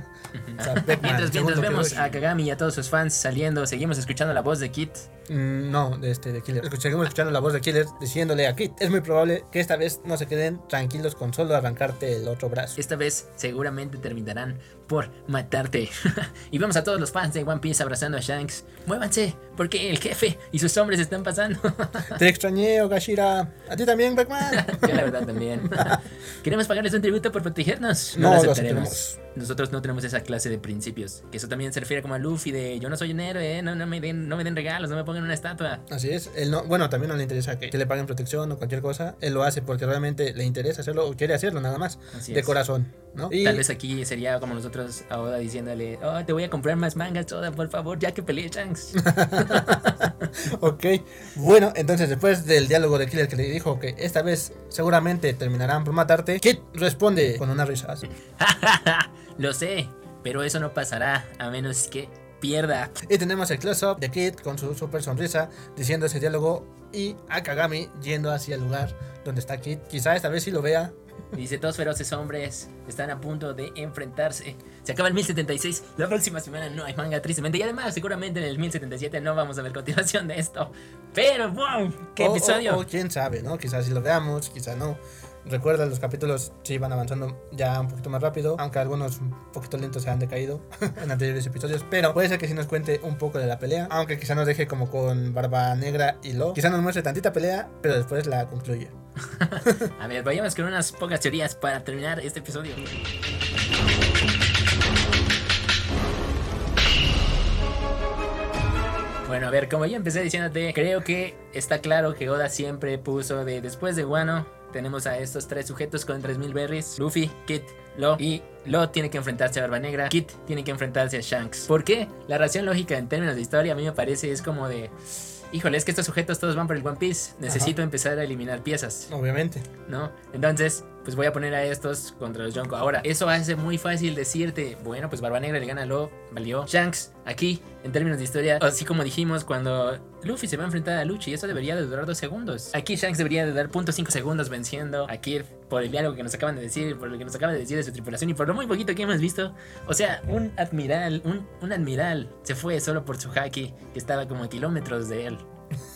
O sea, Beckman, Mientras, mientras vemos a Kagami y a todos sus fans saliendo, seguimos escuchando la voz de Kit. Mm, No, de este, de Killer. Seguimos escuchando la voz de Killer diciéndole a Kit: Es muy probable que esta vez no se queden tranquilos con solo arrancarte el otro brazo. Esta vez seguramente terminarán por matarte. y vemos a todos los fans de One Piece abrazando a Shanks. Muévanse, porque el jefe y sus hombres están pasando. Te extrañé, Ogashira. A ti también, Beckman. Yo la verdad también. Queremos pagarles un tributo por protegernos. No lo lo aceptaremos. aceptaremos. Nosotros no tenemos esa clase de principios. Que eso también se refiere como a Luffy de yo no soy un héroe, no, no, me den, no me den regalos, no me pongan una estatua. Así es. Él no, bueno, también no le interesa que, que le paguen protección o cualquier cosa. Él lo hace porque realmente le interesa hacerlo o quiere hacerlo nada más. Así de es. corazón, ¿no? Y Tal vez aquí sería como nosotros a Oda diciéndole, oh, te voy a comprar más mangas, Oda, por favor, ya que peleé Shanks. ok, bueno, entonces después del diálogo de Killer que le dijo que esta vez seguramente terminarán por matarte, Kit responde con una risa. así. Lo sé, pero eso no pasará a menos que pierda. Y tenemos el close-up de Kit con su super sonrisa diciendo ese diálogo y a Kagami yendo hacia el lugar donde está Kit. Quizá esta vez sí lo vea. Dice, dos feroces hombres están a punto de enfrentarse. Se acaba el 1076, la próxima semana no hay manga, tristemente. Y además, seguramente en el 1077 no vamos a ver continuación de esto. Pero, wow, qué O- o- episodio. O, quién sabe, ¿no? Quizás sí lo veamos, quizá no. Recuerda, los capítulos sí van avanzando ya un poquito más rápido, aunque algunos un poquito lentos se han decaído en anteriores episodios. Pero puede ser que sí nos cuente un poco de la pelea, aunque quizá nos deje como con Barba Negra y Lo. Quizá nos muestre tantita pelea, pero después la concluye. A ver, vayamos con unas pocas teorías para terminar este episodio. Bueno, a ver, como ya empecé diciéndote, creo que está claro que Oda siempre puso de después de Wano, tenemos a estos tres sujetos con 3000 berries, Luffy, Kit, Lo, y Lo tiene que enfrentarse a Barba Negra, Kit tiene que enfrentarse a Shanks. ¿Por qué? La razón lógica en términos de historia a mí me parece es como de... Híjole, es que estos sujetos todos van por el One Piece. Necesito empezar a eliminar piezas. Obviamente. ¿no? Entonces, pues voy a poner a estos contra los Yonko. Ahora, eso hace muy fácil decirte, bueno, pues Barba Negra le gana a Lo, valió. Shanks, aquí, en términos de historia, así como dijimos cuando Luffy se va a enfrentar a Luchi, eso debería de durar dos segundos. Aquí Shanks debería de dar .5 segundos venciendo a Kid por el diálogo que nos acaban de decir, por lo que nos acaban de decir de su tripulación y por lo muy poquito que hemos visto. O sea, un admiral, un, un admiral se fue solo por su haki, que estaba como a kilómetros de él.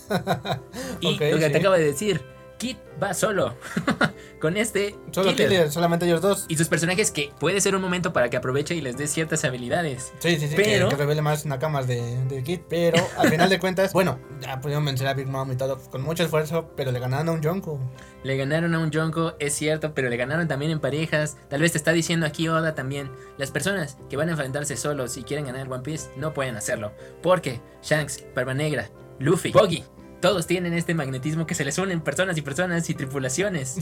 Y Ok, lo que sí. te acabo de decir, Kid va solo con este Solo killer. Killer, solamente ellos dos. Y sus personajes que puede ser un momento para que aproveche y les dé ciertas habilidades. Sí, sí, sí, Pero- que, que revele más nakamas de, de Kid, pero al final de cuentas, bueno, ya pudieron vencer a Big Mom y todo con mucho esfuerzo, pero le ganaron a un Yonko. Le ganaron a un Jonko, es cierto, pero le ganaron también en parejas. Tal vez te está diciendo aquí Oda también. Las personas que van a enfrentarse solos y quieren ganar One Piece no pueden hacerlo. Porque Shanks, Barba Negra, Luffy, Boggy, todos tienen este magnetismo que se les unen personas y personas y tripulaciones.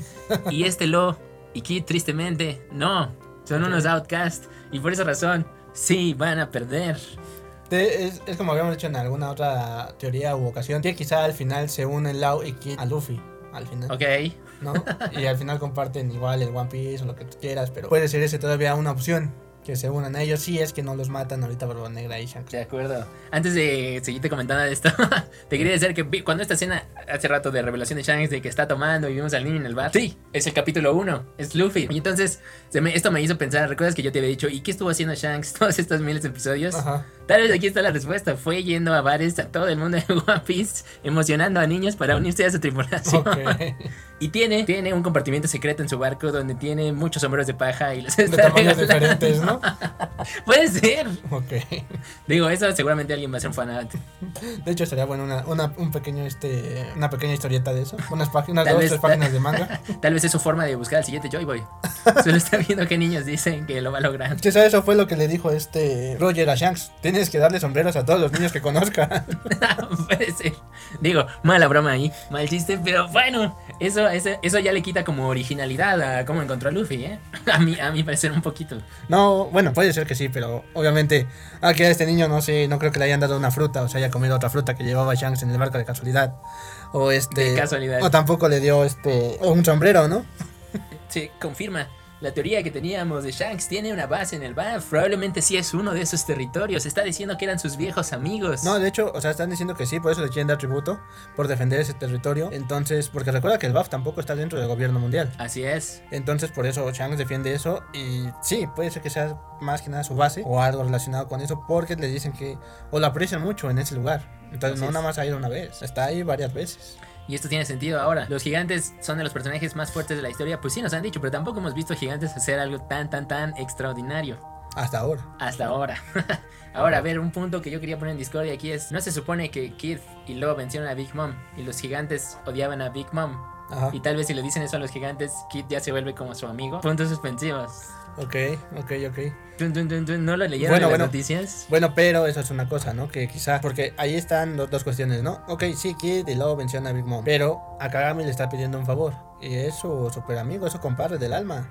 y este Lo y Kid, tristemente, no. Son Ok. unos outcasts. Y por esa razón, sí, van a perder. Es como habíamos dicho en alguna otra teoría u ocasión, que quizá al final se unen Lau y Kid a Luffy. Al final, Ok. ¿no? Y al final comparten igual el One Piece o lo que tú quieras, pero puede ser ese todavía una opción. Que se unan a ellos si es que no los matan ahorita Barba Negra y Shanks. De acuerdo. Antes de seguirte comentando esto, te quería decir que vi- cuando esta escena hace rato de revelación de Shanks de que está tomando y vimos al niño en el bar. Sí, es el capítulo 1, es Luffy. Y entonces se me- esto me hizo pensar, ¿recuerdas que yo te había dicho, ¿y qué estuvo haciendo Shanks todos estos miles de episodios? Ajá. Tal vez aquí está la respuesta. Fue yendo a bares a todo el mundo de One Piece, emocionando a niños para unirse a su tripulación. Ok. Y tiene, tiene un compartimiento secreto en su barco donde tiene muchos sombreros de paja y los De está tamaños regalando. diferentes, ¿no? Puede ser. Ok. Digo, eso seguramente alguien va a ser un fanat. De hecho, sería bueno una, una, un pequeño, este, una pequeña historieta de eso. Unas páginas, Tal dos, vez- tres páginas de manga. Tal vez es su forma de buscar al siguiente Joy Boy. Solo está viendo qué niños dicen que lo va a lograr. Quizá eso fue lo que le dijo este Roger a Shanks. Tienes que darle sombreros a todos los niños que conozca. Puede ser. Digo, mala broma ahí, mal chiste, pero bueno, eso, eso, eso ya le quita como originalidad a cómo encontró a Luffy, ¿eh? A mí, a mí parecer un poquito. No, bueno, puede ser que sí, pero obviamente aquí a este niño no sé, no creo que le hayan dado una fruta o se haya comido otra fruta que llevaba Shanks en el barco de casualidad. O este. De casualidad. O tampoco le dio este. Un sombrero, ¿no? Se confirma. La teoría que teníamos de Shanks tiene una base en el BAF. Probablemente sí es uno de esos territorios. Está diciendo que eran sus viejos amigos. No, de hecho, o sea, están diciendo que sí, por eso le quieren dar tributo, por defender ese territorio. Entonces, porque recuerda que el BAF tampoco está dentro del gobierno mundial. Así es. Entonces, por eso Shanks defiende eso. Y sí, puede ser que sea más que nada su base o algo relacionado con eso, porque le dicen que o lo aprecian mucho en ese lugar. Entonces, Así no es. nada más ha ido una vez, está ahí varias veces. Y esto tiene sentido ahora. Los gigantes son de los personajes más fuertes de la historia. Pues sí, nos han dicho, pero tampoco hemos visto gigantes hacer algo tan, tan, tan extraordinario. Hasta ahora. Hasta ahora. ahora, a ver, un punto que yo quería poner en Discord aquí es: ¿no se supone que Kid y Lo vencieron a Big Mom y los gigantes odiaban a Big Mom? Ajá. Y tal vez si le dicen eso a los gigantes, Kid ya se vuelve como su amigo. Puntos suspensivos. Ok, ok, ok. ¿No lo leyeron Bueno, en las bueno. noticias? Bueno, pero eso es una cosa, ¿no? Que quizá, porque ahí están las dos cuestiones, ¿no? Ok, sí, Kid y Lobo vencieron a Big Mom, pero a Kagami le está pidiendo un favor. Y es su super amigo, es su compadre del alma.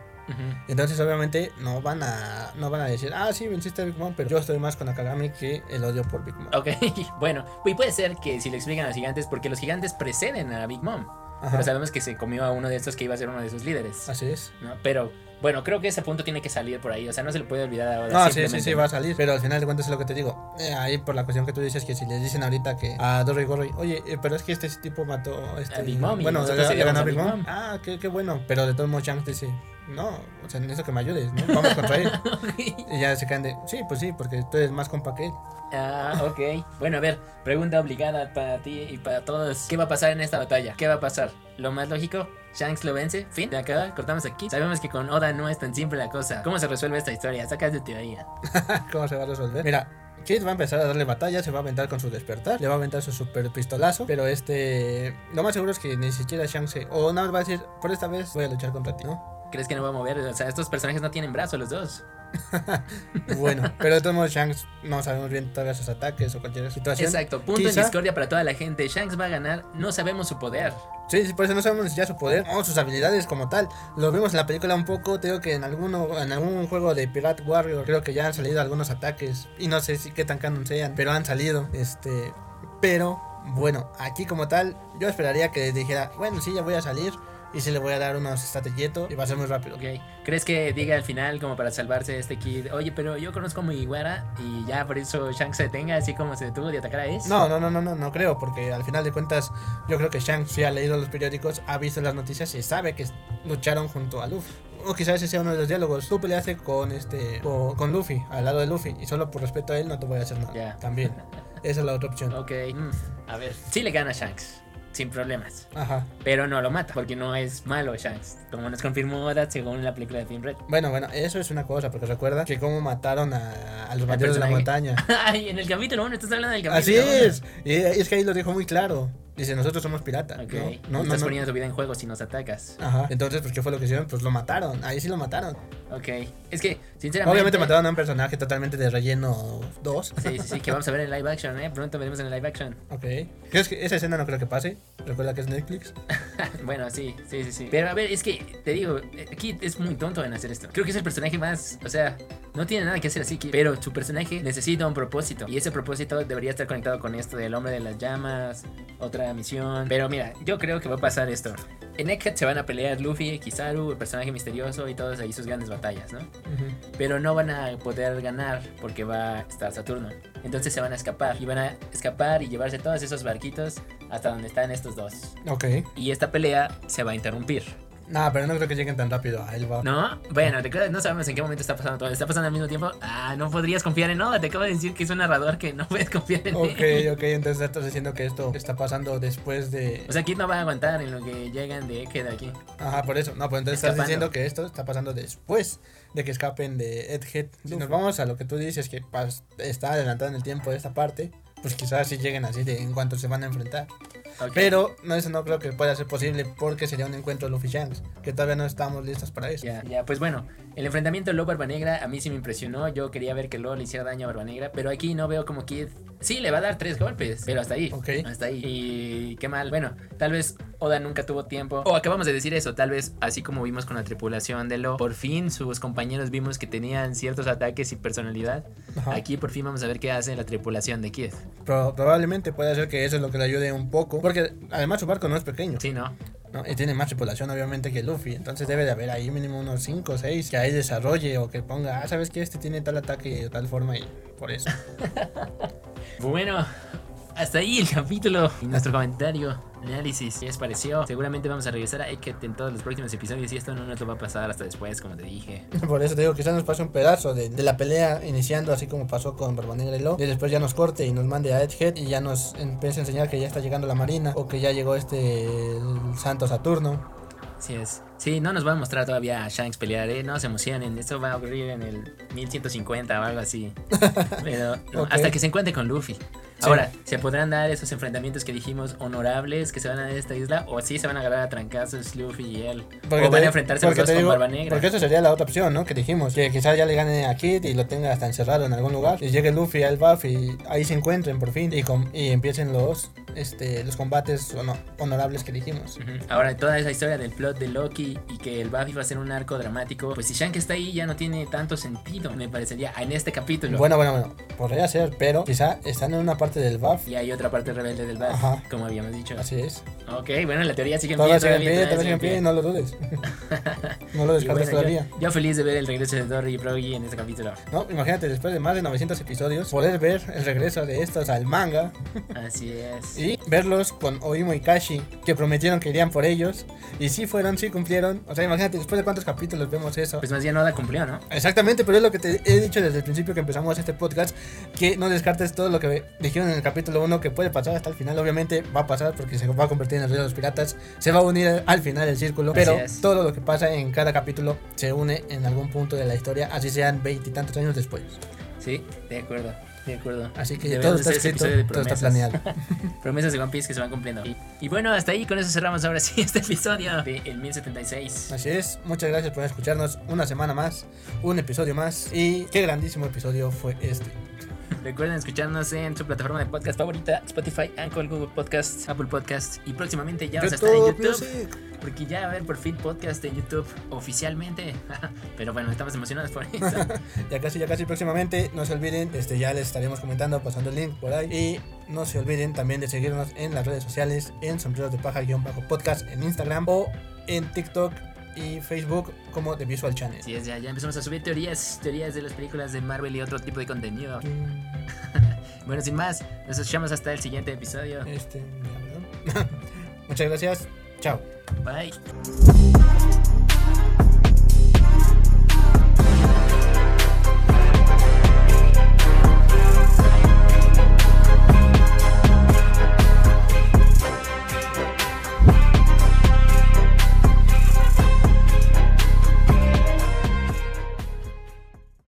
Entonces, obviamente, no van a no van a decir, ah, sí, venciste a Big Mom, pero yo estoy más con Akagami que el odio por Big Mom. Ok, bueno, y puede ser que si le explican a los gigantes, porque los gigantes preceden a Big Mom. Ajá, Pero sabemos que se comió a uno de estos que iba a ser uno de sus líderes. así es. ¿no? Pero bueno, creo que ese punto tiene que salir por ahí. O sea, no se le puede olvidar ahora. No, sí, sí, sí, va a salir. Pero al final de cuentas es lo que te digo. Eh, ahí por la cuestión que tú dices que si les dicen ahorita que a Dory Gorry, oye, eh, pero es que este tipo mató este, A Big Mom Bueno, le, ganó a Big seguíamos a Mom. Big Mom. Ah, qué, qué bueno. Pero de todos modos, Shanks dice, no, o sea, necesito que me ayudes, ¿no? Vamos contra él. y ya se quedan de, sí, pues sí, porque tú eres más compa que él. ah, ok. Bueno, a ver, pregunta obligada para ti y para todos. ¿Qué va a pasar en esta batalla? ¿Qué va a pasar? Lo más lógico, Shanks lo vence. Fin, de acá, cortamos aquí. Sabemos que con Oda no es tan simple la cosa. ¿Cómo se resuelve esta historia? Sacas de teoría. ¿Cómo se va a resolver? Mira, Kid va a empezar a darle batalla, se va a aventar con su despertar, le va a aventar su super pistolazo, pero este, lo más seguro es que ni siquiera Shanks se, o nada más va a decir, por esta vez voy a luchar contra ti, ¿no? ¿Crees que no va a mover? O sea, estos personajes no tienen brazos los dos. Bueno, pero de todos modos Shanks no sabemos bien todavía sus ataques o cualquier situación. Exacto, punto Quizá- en discordia para toda la gente. Shanks va a ganar, no sabemos su poder. Sí, sí, por eso no sabemos ya su poder o sus habilidades como tal. Lo vimos en la película un poco, digo que en alguno, en algún juego de Pirate Warrior creo que ya han salido algunos ataques y no sé si qué tan canon sean, pero han salido, este, pero bueno, aquí como tal, yo esperaría que dijera, bueno, sí, ya voy a salir y sí le voy a dar unos estrategiatos y va a ser muy rápido. Ok, ¿crees que diga al final como para salvarse este kid? Oye, pero yo conozco a Mugiwara y ya por eso Shanks se detenga así como se detuvo de atacar a Ace. No, no, no, no, no, no creo, porque al final de cuentas yo creo que Shanks sí ha leído los periódicos, ha visto las noticias y sabe que lucharon junto a Luffy. O quizás ese sea uno de los diálogos. Tú peleaste con este con, con Luffy, al lado de Luffy, y solo por respeto a él no te voy a hacer nada. Ya. También. Esa es la otra opción. Ok, mm, a ver, sí le gana Shanks. Sin problemas. Ajá. Pero no lo mata, porque no es malo Shanks. Como nos confirmó Oda según la película de Film Red. Bueno, bueno, eso es una cosa, porque recuerda que cómo mataron a, a los bandidos de la montaña. Ay, en el capítulo 1, estás hablando del capítulo Así uno. es. Y es que ahí lo dijo muy claro. Dice, nosotros somos piratas. Ok. ¿no? No, estás no. poniendo tu vida en juego si nos atacas. Ajá. Entonces, pues, ¿qué fue lo que hicieron? Pues lo mataron. Ahí sí lo mataron. Ok. Es que, sinceramente. Obviamente mataron a un personaje totalmente de relleno 2. Sí, sí, sí, que vamos a ver en live action, ¿eh? Pronto veremos en live action. Ok. ¿Crees que esa escena no creo que pase? Recuerda que es Netflix. bueno, sí, sí, sí, sí. Pero a ver, es que te digo, eh, Kid es muy tonto en hacer esto. Creo que es el personaje más, o sea, no tiene nada que hacer así, Kid, pero su personaje necesita un propósito. Y ese propósito debería estar conectado con esto del hombre de las llamas, otra misión. Pero mira, yo creo que va a pasar esto. En Egghead se van a pelear Luffy, Kizaru, el personaje misterioso y todos ahí sus grandes batallas, ¿no? Pero no van a poder ganar porque va a estar Saturno. Entonces se van a escapar y van a escapar y llevarse todos esos barquitos hasta donde están estos dos. Ok. Y esta pelea se va a interrumpir. No, pero no creo que lleguen tan rápido a Elba. ¿No? Bueno, te no sabemos en qué momento está pasando todo. ¿Está pasando al mismo tiempo? Ah, no podrías confiar en Oda. Te acabo de decir que es un narrador que no puedes confiar en Ok, él. ok, entonces estás diciendo que esto está pasando después de... O sea, Kid no va a aguantar en lo que llegan de Egghead aquí. Ajá, por eso. No, pues entonces estás diciendo que esto está pasando después de que escapen de Edgehead. Si nos vamos a lo que tú dices, que está adelantado en el tiempo de esta parte, pues quizás sí lleguen así de en cuanto se van a enfrentar. Pero no, eso no creo que pueda ser posible porque sería un encuentro Luffy Shanks, que todavía no estamos listos para eso. Ya, ya, pues bueno, el enfrentamiento Lo Barba Negra a mí sí me impresionó. Yo quería ver que Lo le hiciera daño a Barba Negra, pero aquí no veo como Kid. Sí, le va a dar tres golpes, pero hasta ahí. Ok. Hasta ahí. Y qué mal. Bueno, tal vez Oda nunca tuvo tiempo. O acabamos de decir eso, tal vez así como vimos con la tripulación de Lo, por fin sus compañeros vimos que tenían ciertos ataques y personalidad. Ajá. Aquí por fin vamos a ver qué hace la tripulación de Kid. Pro- probablemente puede ser que eso es lo que le ayude un poco, porque además su barco no es pequeño. Sí, ¿no? ¿no? Y tiene más tripulación obviamente que Luffy. Entonces debe de haber ahí mínimo unos 5 o 6 que ahí desarrolle o que ponga, ah, sabes que este tiene tal ataque de tal forma y por eso. Bueno, hasta ahí el capítulo y nuestro comentario, análisis. ¿Qué les pareció? Seguramente vamos a regresar a Egghead en todos los próximos episodios y esto no nos lo va a pasar hasta después, como te dije. por eso te digo, quizás nos pase un pedazo de, de la pelea iniciando así como pasó con Barba Negra y Lo. Y después ya nos corte y nos mande a Edgehead y ya nos empiece a enseñar que ya está llegando la marina o que ya llegó este Santo Saturno. Así es. Sí, no nos va a mostrar todavía a Shanks pelear, ¿eh? No se emocionen, esto va a ocurrir en el 1150 o algo así. Pero no, hasta que se encuentre con Luffy. Ahora, ¿se podrán dar esos enfrentamientos que dijimos honorables que se van a dar esta isla? ¿O sí se van a agarrar a trancazos Luffy y él? ¿O van te- a enfrentarse los dos con Barba Negra? Porque esa sería la otra opción, ¿no? Que dijimos, que quizás ya le gane a Kid y lo tenga hasta encerrado en algún lugar. Y llegue Luffy al buff y ahí se encuentren por fin y, com- y empiecen los, este, los combates hono- honorables que dijimos. Ahora, toda esa historia del plot de Loki y que el Buffy va a ser un arco dramático, pues si Shank está ahí ya no tiene tanto sentido, me parecería, en este capítulo. Bueno, bueno, bueno, podría ser, pero quizá están en una parte del buff. Y hay otra parte rebelde del Buffy, Ajá. como habíamos dicho. Así es. Ok, bueno, la teoría sigue en Todavía pie. sigue en pie, todavía sigue en pie, no lo dudes. no lo descartes bueno, todavía. Yo, yo feliz de ver el regreso de Dory y Froggy en este capítulo. No, imagínate, después de más de 900 episodios, poder ver el regreso de estos al manga Así es. y verlos con Oimo y Kashi, que prometieron que irían por ellos, y sí fueron, sí cumplieron. O sea, imagínate, después de cuántos capítulos vemos eso. Pues más bien Oda cumplió, ¿no? Exactamente, pero es lo que te he dicho desde el principio que empezamos este podcast, que no descartes todo lo que dijeron en el capítulo 1 que puede pasar hasta el final, obviamente va a pasar porque se va a convertir en el rey de los piratas, se va a unir al final el círculo, pero todo lo que pasa en cada capítulo se une en algún punto de la historia, así sean veintitantos años después. Sí, de acuerdo, de acuerdo. Así que todo está ese escrito, todo está planeado. Promesas de One Piece que se van cumpliendo. Y, y bueno, hasta ahí, con eso cerramos ahora sí este episodio de El 1076. Así es, muchas gracias por escucharnos una semana más, un episodio más, y qué grandísimo episodio fue este. Recuerden escucharnos en su plataforma de podcast favorita, Spotify, Anchor, Google Podcasts, Apple Podcasts y próximamente ya vamos a estar en YouTube YouTube. Music. Porque ya va a haber por fin podcast en YouTube oficialmente. Pero bueno, estamos emocionados por eso. Ya casi, ya casi próximamente. No se olviden, este, ya les estaremos comentando, pasando el link por ahí. Y no se olviden también de seguirnos en las redes sociales, en sombreros de paja-podcast en Instagram o en TikTok y Facebook como The Visual Channel. Es, ya, ya empezamos a subir teorías, teorías de las películas de Marvel y otro tipo de contenido. Bueno, sin más, nos escuchamos hasta el siguiente episodio. Este, Muchas gracias. Chao. Bye.